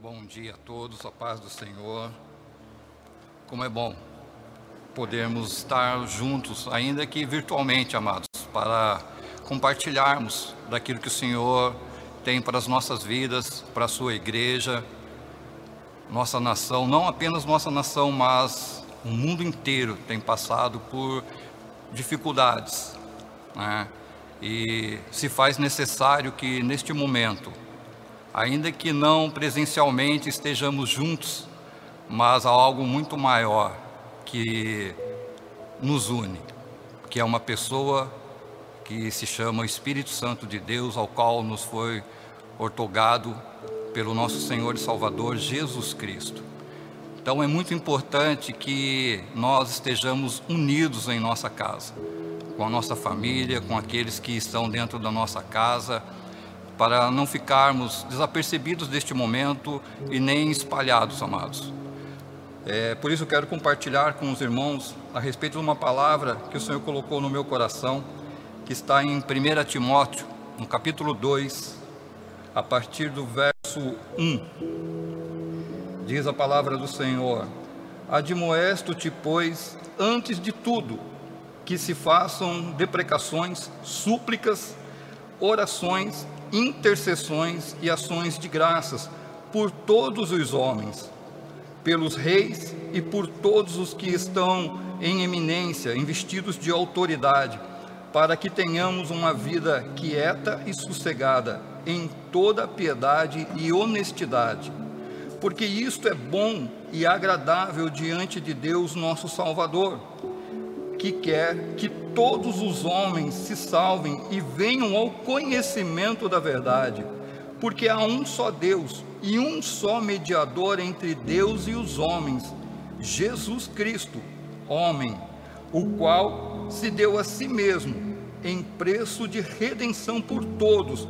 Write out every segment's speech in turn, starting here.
Bom dia a todos, a paz do Senhor. Como é bom podermos estar juntos, ainda que virtualmente, amados, para compartilharmos daquilo que o Senhor tem para as nossas vidas, para a sua igreja, nossa nação, não apenas nossa nação, mas o mundo inteiro tem passado por dificuldades, né? E se faz necessário que neste momento ainda que não presencialmente estejamos juntos, mas há algo muito maior que nos une, que é uma pessoa que se chama Espírito Santo de Deus, ao qual nos foi ortogado pelo nosso Senhor e Salvador Jesus Cristo. Então é muito importante que nós estejamos unidos em nossa casa, com a nossa família, com aqueles que estão dentro da nossa casa para não ficarmos desapercebidos deste momento e nem espalhados, amados. É, por isso quero compartilhar com os irmãos a respeito de uma palavra que o Senhor colocou no meu coração, que está em 1 Timóteo, no capítulo 2, a partir do verso 1. Diz a palavra do Senhor: Admoesto-te, pois, antes de tudo, que se façam deprecações, súplicas, orações intercessões e ações de graças por todos os homens, pelos reis e por todos os que estão em eminência, investidos de autoridade, para que tenhamos uma vida quieta e sossegada em toda piedade e honestidade, porque isto é bom e agradável diante de Deus, nosso Salvador que quer que todos os homens se salvem e venham ao conhecimento da verdade, porque há um só Deus e um só mediador entre Deus e os homens, Jesus Cristo, homem, o qual se deu a si mesmo em preço de redenção por todos,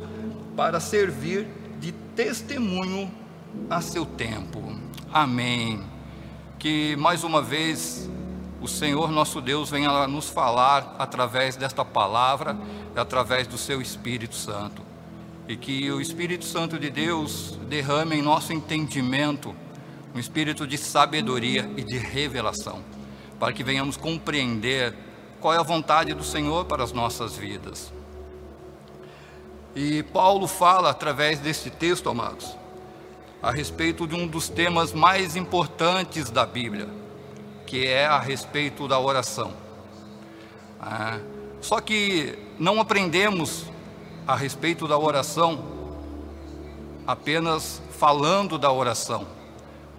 para servir de testemunho a seu tempo. Amém. Que mais uma vez o Senhor nosso Deus venha nos falar através desta palavra, através do seu Espírito Santo. E que o Espírito Santo de Deus derrame em nosso entendimento um espírito de sabedoria e de revelação, para que venhamos compreender qual é a vontade do Senhor para as nossas vidas. E Paulo fala através deste texto, amados, a respeito de um dos temas mais importantes da Bíblia que é a respeito da oração. Ah, só que não aprendemos a respeito da oração apenas falando da oração,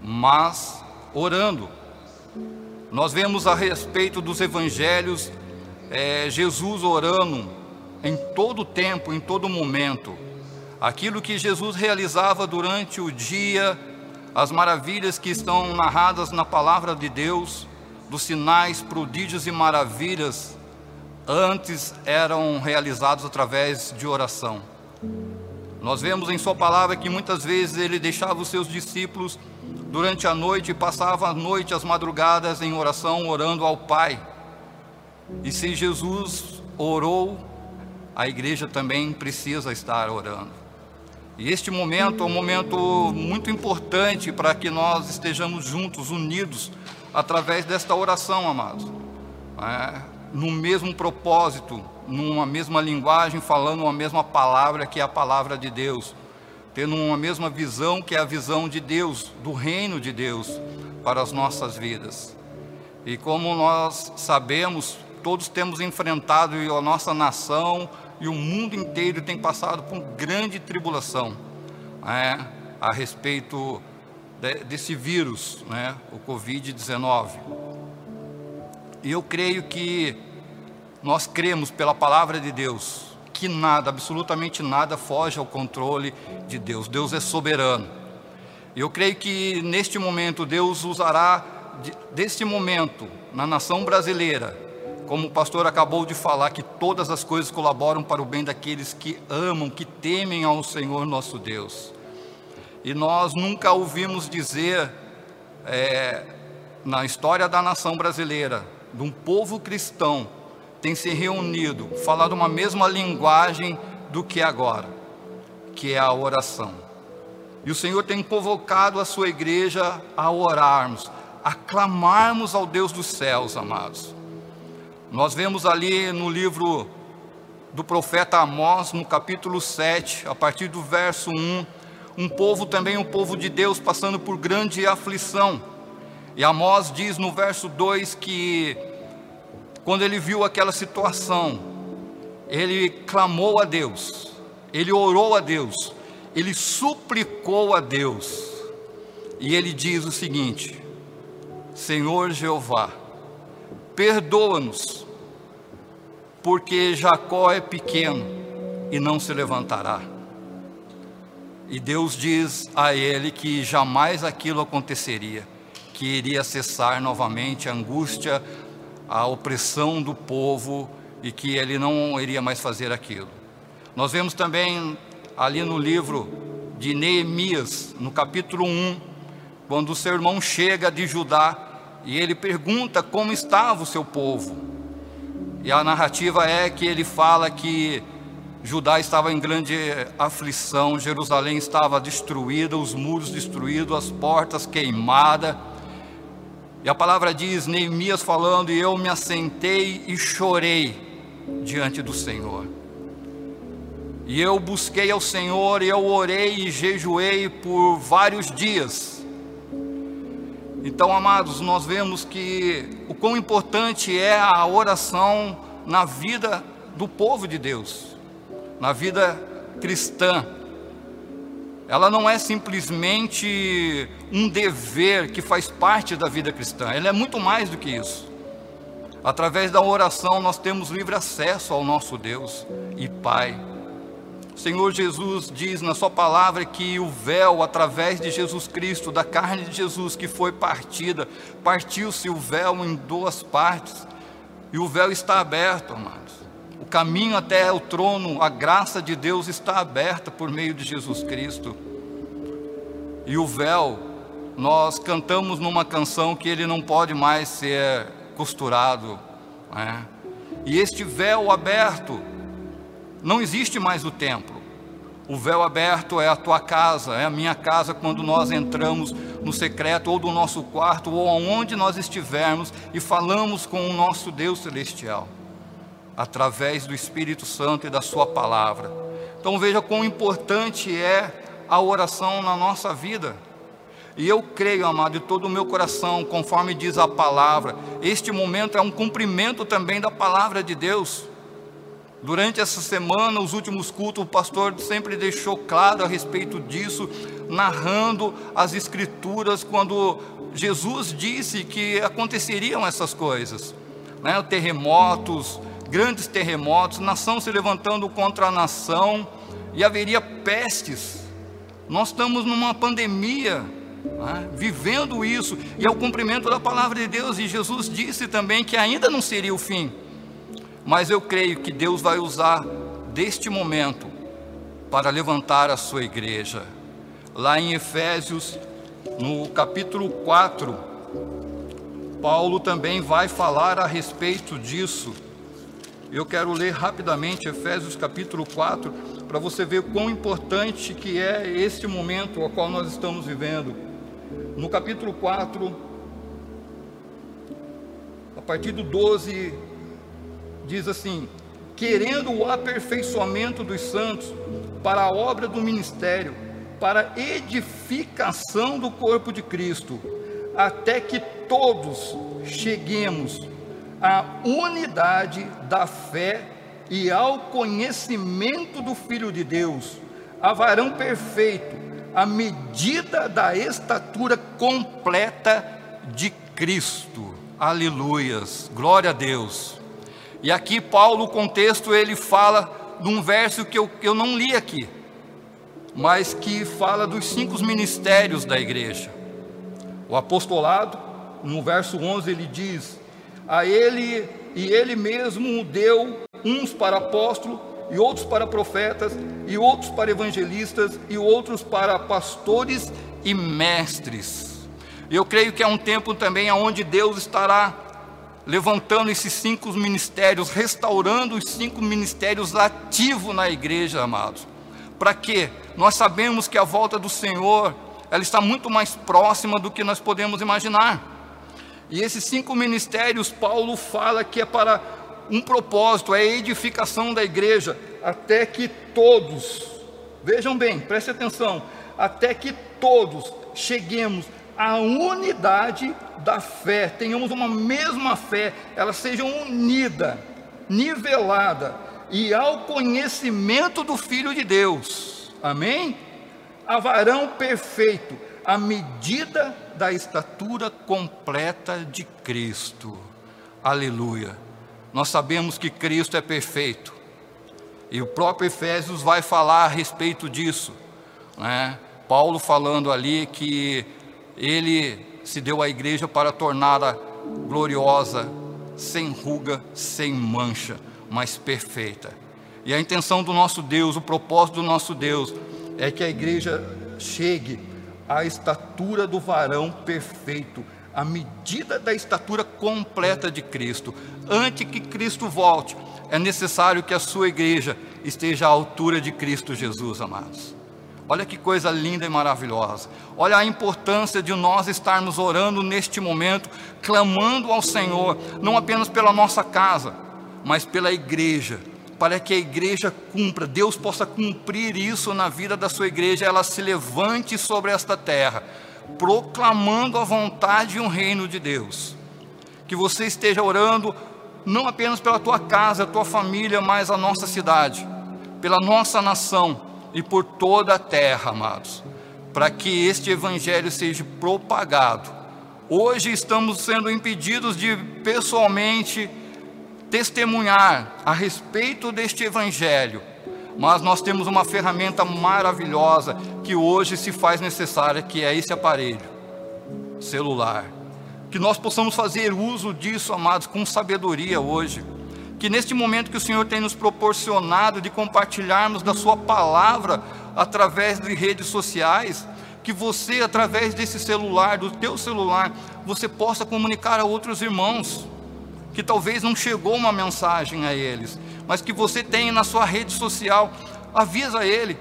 mas orando. Nós vemos a respeito dos evangelhos é, Jesus orando em todo tempo, em todo momento. Aquilo que Jesus realizava durante o dia, as maravilhas que estão narradas na palavra de Deus, dos sinais, prodígios e maravilhas, antes eram realizados através de oração. Nós vemos em Sua palavra que muitas vezes Ele deixava os seus discípulos durante a noite e passava a noite, as madrugadas em oração, orando ao Pai. E se Jesus orou, a igreja também precisa estar orando. E este momento é um momento muito importante para que nós estejamos juntos, unidos, através desta oração, amados. É, no mesmo propósito, numa mesma linguagem, falando uma mesma palavra que é a palavra de Deus, tendo uma mesma visão que é a visão de Deus, do reino de Deus para as nossas vidas. E como nós sabemos, todos temos enfrentado a nossa nação e o mundo inteiro tem passado por grande tribulação é, a respeito de, desse vírus, né, o Covid-19. E eu creio que nós cremos pela palavra de Deus que nada, absolutamente nada, foge ao controle de Deus. Deus é soberano. Eu creio que neste momento Deus usará deste momento na nação brasileira como o pastor acabou de falar, que todas as coisas colaboram para o bem daqueles que amam, que temem ao Senhor nosso Deus. E nós nunca ouvimos dizer, é, na história da nação brasileira, de um povo cristão, tem se reunido, falado uma mesma linguagem do que agora, que é a oração. E o Senhor tem convocado a sua igreja a orarmos, a clamarmos ao Deus dos céus, amados. Nós vemos ali no livro do profeta Amós, no capítulo 7, a partir do verso 1, um povo também, um povo de Deus, passando por grande aflição. E Amós diz no verso 2 que, quando ele viu aquela situação, ele clamou a Deus, ele orou a Deus, ele suplicou a Deus, e ele diz o seguinte: Senhor Jeová, perdoa-nos, porque Jacó é pequeno e não se levantará. E Deus diz a ele que jamais aquilo aconteceria, que iria cessar novamente a angústia, a opressão do povo e que ele não iria mais fazer aquilo. Nós vemos também ali no livro de Neemias, no capítulo 1, quando o seu irmão chega de Judá e ele pergunta como estava o seu povo. E a narrativa é que ele fala que Judá estava em grande aflição, Jerusalém estava destruída, os muros destruídos, as portas queimadas. E a palavra diz, Neemias falando, e eu me assentei e chorei diante do Senhor. E eu busquei ao Senhor, e eu orei e jejuei por vários dias. Então, amados, nós vemos que o quão importante é a oração na vida do povo de Deus, na vida cristã. Ela não é simplesmente um dever que faz parte da vida cristã, ela é muito mais do que isso. Através da oração, nós temos livre acesso ao nosso Deus e Pai. Senhor Jesus diz na Sua palavra que o véu, através de Jesus Cristo, da carne de Jesus que foi partida, partiu-se o véu em duas partes, e o véu está aberto, amados. O caminho até o trono, a graça de Deus está aberta por meio de Jesus Cristo. E o véu, nós cantamos numa canção que ele não pode mais ser costurado. Né? E este véu aberto, não existe mais o templo. O véu aberto é a tua casa, é a minha casa quando nós entramos no secreto ou do nosso quarto ou aonde nós estivermos e falamos com o nosso Deus celestial, através do Espírito Santo e da Sua palavra. Então veja quão importante é a oração na nossa vida. E eu creio, amado, de todo o meu coração, conforme diz a palavra, este momento é um cumprimento também da palavra de Deus. Durante essa semana, os últimos cultos, o pastor sempre deixou claro a respeito disso, narrando as Escrituras, quando Jesus disse que aconteceriam essas coisas, né? terremotos, grandes terremotos, nação se levantando contra a nação, e haveria pestes. Nós estamos numa pandemia, né? vivendo isso, e é o cumprimento da palavra de Deus, e Jesus disse também que ainda não seria o fim mas eu creio que Deus vai usar deste momento para levantar a sua igreja. Lá em Efésios, no capítulo 4, Paulo também vai falar a respeito disso. Eu quero ler rapidamente Efésios capítulo 4, para você ver quão importante que é este momento ao qual nós estamos vivendo. No capítulo 4, a partir do 12 diz assim: querendo o aperfeiçoamento dos santos para a obra do ministério, para edificação do corpo de Cristo, até que todos cheguemos à unidade da fé e ao conhecimento do Filho de Deus, a varão perfeito, à medida da estatura completa de Cristo. Aleluias, glória a Deus. E aqui Paulo, o contexto, ele fala de um verso que eu, eu não li aqui, mas que fala dos cinco ministérios da igreja. O apostolado, no verso 11, ele diz: A ele e ele mesmo deu uns para apóstolo, e outros para profetas, e outros para evangelistas, e outros para pastores e mestres. Eu creio que é um tempo também onde Deus estará levantando esses cinco ministérios, restaurando os cinco ministérios ativos na igreja, amados, Para quê? Nós sabemos que a volta do Senhor, ela está muito mais próxima do que nós podemos imaginar. E esses cinco ministérios, Paulo fala que é para um propósito, é a edificação da igreja, até que todos, vejam bem, preste atenção, até que todos cheguemos à unidade da fé, tenhamos uma mesma fé, ela seja unida, nivelada e ao conhecimento do Filho de Deus. Amém? A varão perfeito, à medida da estatura completa de Cristo. Aleluia. Nós sabemos que Cristo é perfeito. E o próprio Efésios vai falar a respeito disso. Né? Paulo falando ali que ele se deu à igreja para torná-la gloriosa, sem ruga, sem mancha, mas perfeita. E a intenção do nosso Deus, o propósito do nosso Deus, é que a igreja chegue à estatura do varão perfeito, à medida da estatura completa de Cristo. Antes que Cristo volte, é necessário que a sua igreja esteja à altura de Cristo Jesus, amados. Olha que coisa linda e maravilhosa. Olha a importância de nós estarmos orando neste momento, clamando ao Senhor, não apenas pela nossa casa, mas pela igreja, para que a igreja cumpra, Deus possa cumprir isso na vida da sua igreja, ela se levante sobre esta terra, proclamando a vontade e o reino de Deus. Que você esteja orando não apenas pela tua casa, a tua família, mas a nossa cidade, pela nossa nação e por toda a terra, amados, para que este evangelho seja propagado. Hoje estamos sendo impedidos de pessoalmente testemunhar a respeito deste evangelho, mas nós temos uma ferramenta maravilhosa que hoje se faz necessária, que é esse aparelho celular. Que nós possamos fazer uso disso, amados, com sabedoria hoje que neste momento que o Senhor tem nos proporcionado de compartilharmos da Sua palavra através de redes sociais, que você, através desse celular, do teu celular, você possa comunicar a outros irmãos, que talvez não chegou uma mensagem a eles, mas que você tem na sua rede social, avisa ele.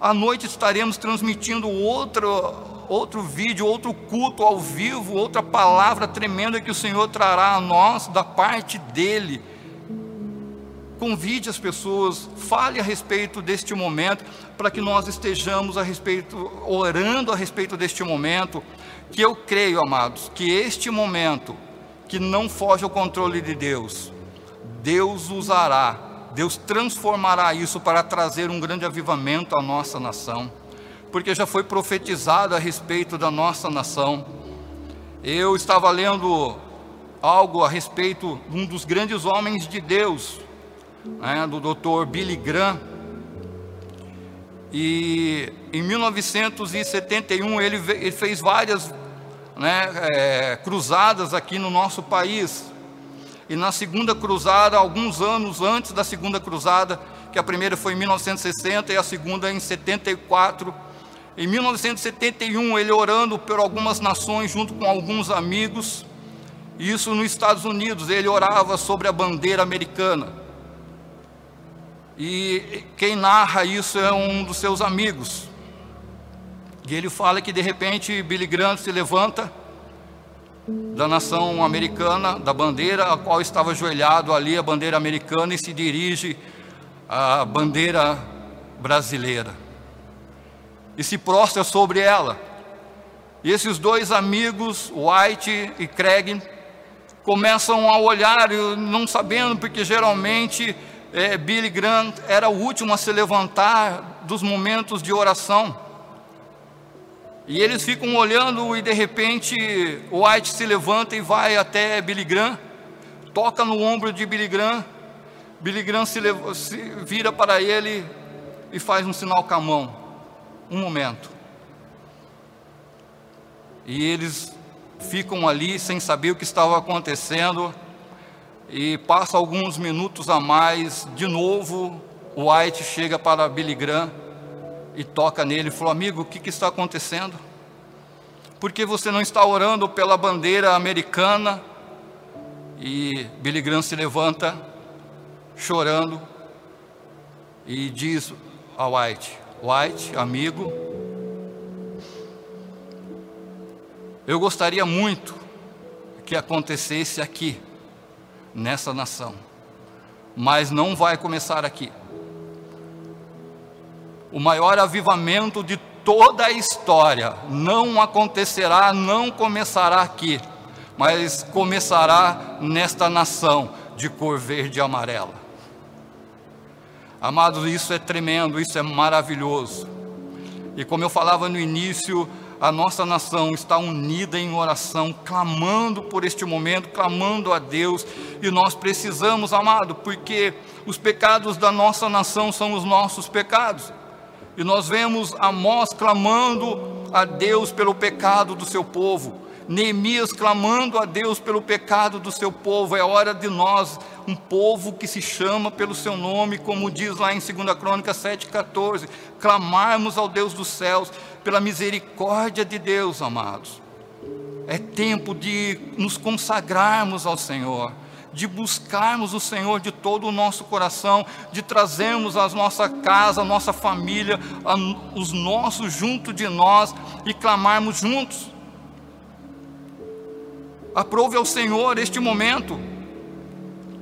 À noite estaremos transmitindo outro, outro vídeo, outro culto ao vivo, outra palavra tremenda que o Senhor trará a nós da parte dele convide as pessoas, fale a respeito deste momento, para que nós estejamos a respeito, orando a respeito deste momento, que eu creio, amados, que este momento, que não foge ao controle de Deus, Deus usará, Deus transformará isso para trazer um grande avivamento à nossa nação, porque já foi profetizado a respeito da nossa nação. Eu estava lendo algo a respeito de um dos grandes homens de Deus, né, do Dr. Billy Graham. E em 1971 ele, ele fez várias né, é, cruzadas aqui no nosso país. E na segunda cruzada, alguns anos antes da segunda cruzada, que a primeira foi em 1960 e a segunda em 74. Em 1971, ele orando por algumas nações junto com alguns amigos, isso nos Estados Unidos, ele orava sobre a bandeira americana. E quem narra isso é um dos seus amigos. E ele fala que de repente Billy Graham se levanta da nação americana, da bandeira, a qual estava ajoelhado ali, a bandeira americana, e se dirige à bandeira brasileira. E se prostra sobre ela. E esses dois amigos, White e Craig, começam a olhar, não sabendo, porque geralmente é, Billy Graham era o último a se levantar dos momentos de oração. E eles ficam olhando e de repente White se levanta e vai até Billy Graham, toca no ombro de Billy Graham. Billy Graham se, leva, se vira para ele e faz um sinal com a mão. Um momento. E eles ficam ali sem saber o que estava acontecendo. E passa alguns minutos a mais, de novo, White chega para Billy Graham e toca nele e falou: Amigo, o que, que está acontecendo? Por que você não está orando pela bandeira americana? E Billy Graham se levanta, chorando, e diz a White: White, amigo. Eu gostaria muito que acontecesse aqui, nessa nação, mas não vai começar aqui. O maior avivamento de toda a história não acontecerá, não começará aqui, mas começará nesta nação de cor verde e amarela. Amados, isso é tremendo, isso é maravilhoso. E como eu falava no início, a nossa nação está unida em oração, clamando por este momento, clamando a Deus, e nós precisamos, amado, porque os pecados da nossa nação são os nossos pecados. E nós vemos Amós clamando a Deus pelo pecado do seu povo. Neemias clamando a Deus pelo pecado do seu povo. É hora de nós, um povo que se chama pelo seu nome, como diz lá em 2 Crônica 7,14, clamarmos ao Deus dos céus pela misericórdia de Deus, amados. É tempo de nos consagrarmos ao Senhor de buscarmos o Senhor de todo o nosso coração, de trazermos a nossa casa, a nossa família, a, os nossos junto de nós e clamarmos juntos. Aprove ao Senhor este momento.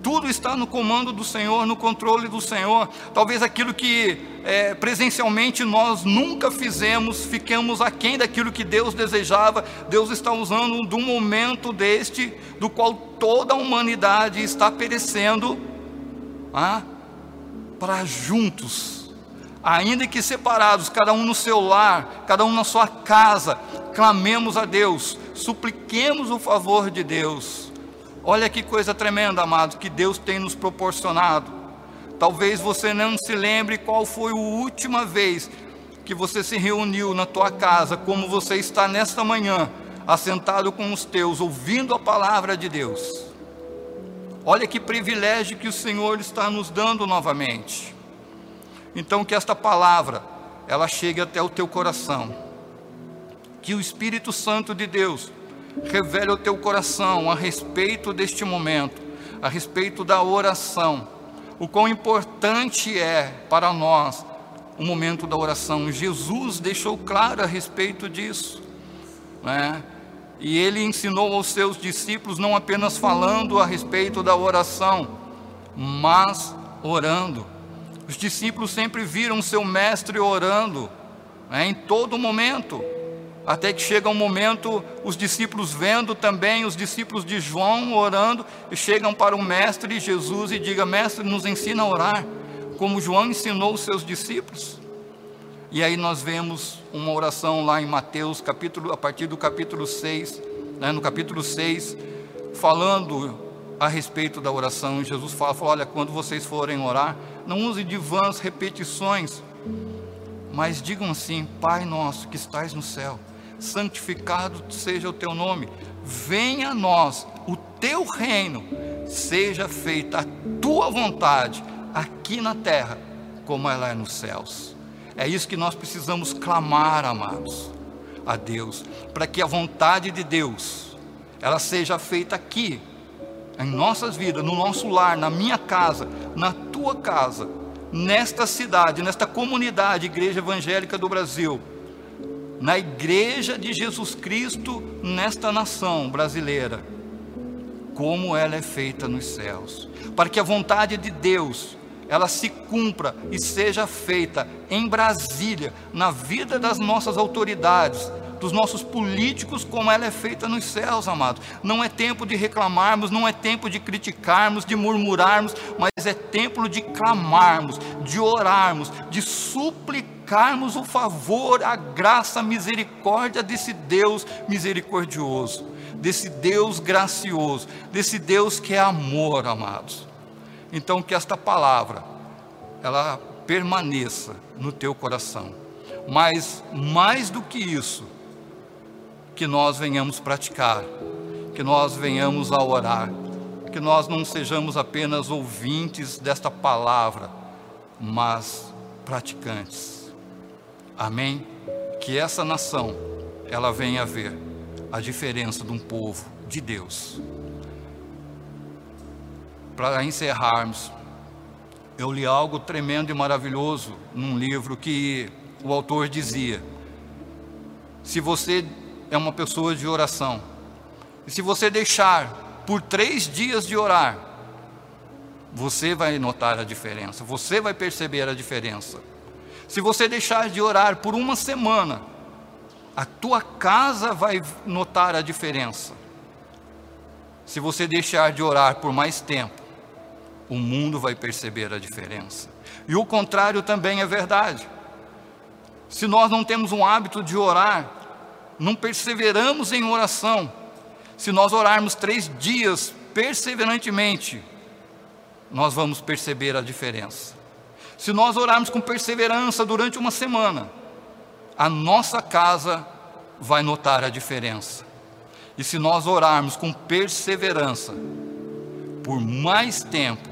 Tudo está no comando do Senhor, no controle do Senhor. Talvez aquilo que é, presencialmente nós nunca fizemos, fiquemos aquém daquilo que Deus desejava. Deus está usando do momento deste, do qual toda a humanidade está perecendo, ah, para juntos ainda que separados, cada um no seu lar, cada um na sua casa, clamemos a Deus, supliquemos o favor de Deus. Olha que coisa tremenda, amados, que Deus tem nos proporcionado. Talvez você não se lembre qual foi a última vez que você se reuniu na tua casa, como você está nesta manhã, assentado com os teus, ouvindo a palavra de Deus. Olha que privilégio que o Senhor está nos dando novamente. Então que esta palavra ela chegue até o teu coração. Que o Espírito Santo de Deus revele ao teu coração a respeito deste momento, a respeito da oração. O quão importante é para nós o momento da oração. Jesus deixou claro a respeito disso, né? E ele ensinou aos seus discípulos não apenas falando a respeito da oração, mas orando. Os discípulos sempre viram seu mestre orando, né, em todo momento, até que chega um momento, os discípulos vendo também os discípulos de João orando, chegam para o mestre Jesus e digam: Mestre, nos ensina a orar, como João ensinou os seus discípulos. E aí nós vemos uma oração lá em Mateus, capítulo, a partir do capítulo 6, né, no capítulo 6, falando a respeito da oração. Jesus fala, fala: Olha, quando vocês forem orar, não use de vãs repetições, mas digam assim: Pai nosso que estás no céu, santificado seja o teu nome, venha a nós o teu reino, seja feita a tua vontade, aqui na terra, como ela é nos céus. É isso que nós precisamos clamar, amados, a Deus, para que a vontade de Deus, ela seja feita aqui, em nossas vidas, no nosso lar, na minha casa, na tua casa, nesta cidade, nesta comunidade, Igreja Evangélica do Brasil, na Igreja de Jesus Cristo, nesta nação brasileira, como ela é feita nos céus, para que a vontade de Deus ela se cumpra e seja feita em Brasília, na vida das nossas autoridades, dos nossos políticos, como ela é feita nos céus, amados. Não é tempo de reclamarmos, não é tempo de criticarmos, de murmurarmos, mas é tempo de clamarmos, de orarmos, de suplicarmos o favor, a graça, a misericórdia desse Deus misericordioso, desse Deus gracioso, desse Deus que é amor, amados. Então que esta palavra ela permaneça no teu coração. Mas mais do que isso, que nós venhamos praticar, que nós venhamos a orar, que nós não sejamos apenas ouvintes desta palavra, mas praticantes. Amém? Que essa nação, ela venha a ver a diferença de um povo de Deus. Para encerrarmos, eu li algo tremendo e maravilhoso num livro que o autor dizia: se você é uma pessoa de oração, e se você deixar por três dias de orar, você vai notar a diferença, você vai perceber a diferença. Se você deixar de orar por uma semana, a tua casa vai notar a diferença. Se você deixar de orar por mais tempo, o mundo vai perceber a diferença. E o contrário também é verdade. Se nós não temos um hábito de orar, não perseveramos em oração, se nós orarmos três dias perseverantemente, nós vamos perceber a diferença. Se nós orarmos com perseverança durante uma semana, a nossa casa vai notar a diferença. E se nós orarmos com perseverança por mais tempo,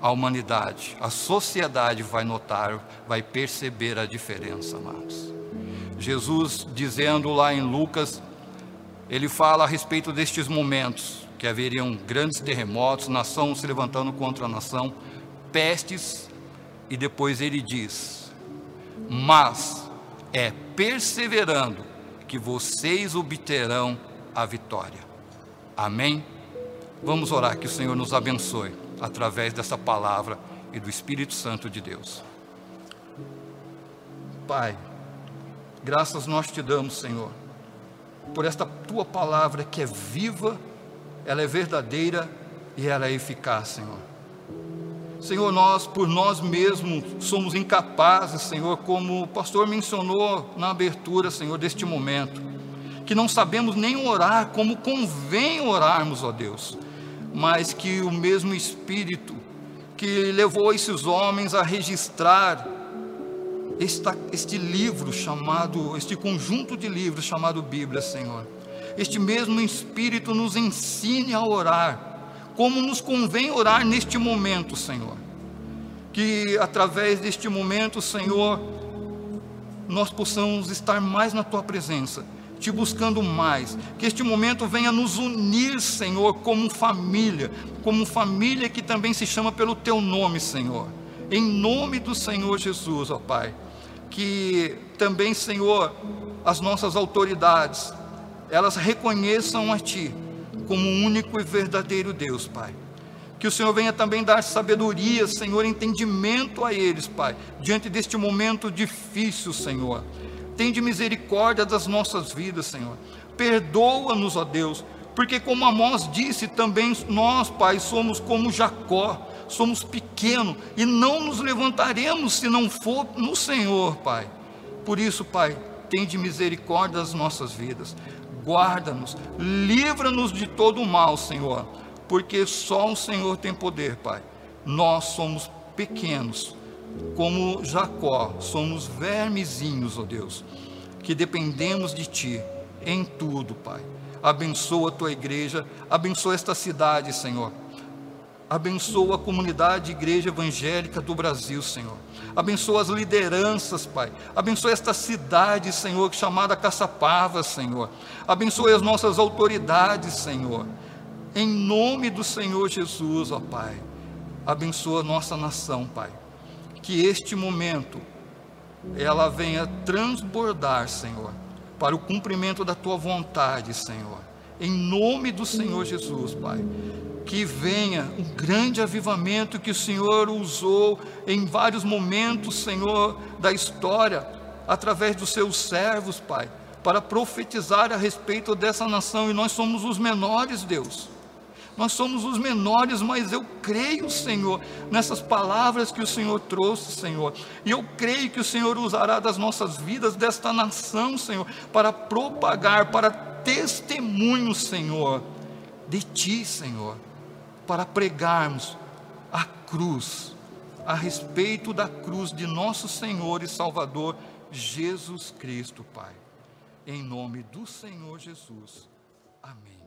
a humanidade, a sociedade vai notar, vai perceber a diferença, amados. Jesus dizendo lá em Lucas, ele fala a respeito destes momentos, que haveriam grandes terremotos, nação se levantando contra a nação, pestes, e depois ele diz: Mas é perseverando que vocês obterão a vitória. Amém? Vamos orar que o Senhor nos abençoe através dessa palavra e do Espírito Santo de Deus. Pai, graças nós te damos, Senhor, por esta tua palavra que é viva, ela é verdadeira e ela é eficaz, Senhor. Senhor, nós por nós mesmos somos incapazes, Senhor, como o pastor mencionou na abertura, Senhor, deste momento, que não sabemos nem orar como convém orarmos, ó Deus mas que o mesmo Espírito que levou esses homens a registrar esta, este livro chamado, este conjunto de livros chamado Bíblia, Senhor. Este mesmo Espírito nos ensine a orar, como nos convém orar neste momento, Senhor. Que através deste momento, Senhor, nós possamos estar mais na Tua presença te buscando mais. Que este momento venha nos unir, Senhor, como família, como família que também se chama pelo teu nome, Senhor. Em nome do Senhor Jesus, ó Pai. Que também, Senhor, as nossas autoridades, elas reconheçam a Ti como o único e verdadeiro Deus, Pai. Que o Senhor venha também dar sabedoria, Senhor, entendimento a eles, Pai, diante deste momento difícil, Senhor Tende misericórdia das nossas vidas, Senhor. Perdoa-nos, ó Deus, porque como Amós disse, também nós, Pai, somos como Jacó, somos pequenos e não nos levantaremos se não for no Senhor, Pai. Por isso, Pai, tende misericórdia das nossas vidas. Guarda-nos, livra-nos de todo o mal, Senhor, porque só o Senhor tem poder, Pai. Nós somos pequenos, como Jacó, somos vermezinhos, ó Deus, que dependemos de Ti em tudo, Pai. Abençoa a Tua igreja, abençoa esta cidade, Senhor. Abençoa a comunidade igreja evangélica do Brasil, Senhor. Abençoa as lideranças, Pai. Abençoa esta cidade, Senhor, chamada Caçapava, Senhor. Abençoa as nossas autoridades, Senhor. Em nome do Senhor Jesus, ó Pai. Abençoa nossa nação, Pai que este momento ela venha transbordar, Senhor, para o cumprimento da tua vontade, Senhor. Em nome do Senhor Jesus, Pai. Que venha um grande avivamento que o Senhor usou em vários momentos, Senhor, da história, através dos seus servos, Pai, para profetizar a respeito dessa nação, e nós somos os menores, Deus. Nós somos os menores, mas eu creio, Senhor, nessas palavras que o Senhor trouxe, Senhor. E eu creio que o Senhor usará das nossas vidas, desta nação, Senhor, para propagar, para testemunho, Senhor, de Ti, Senhor, para pregarmos a cruz, a respeito da cruz de nosso Senhor e Salvador Jesus Cristo, Pai. Em nome do Senhor Jesus. Amém.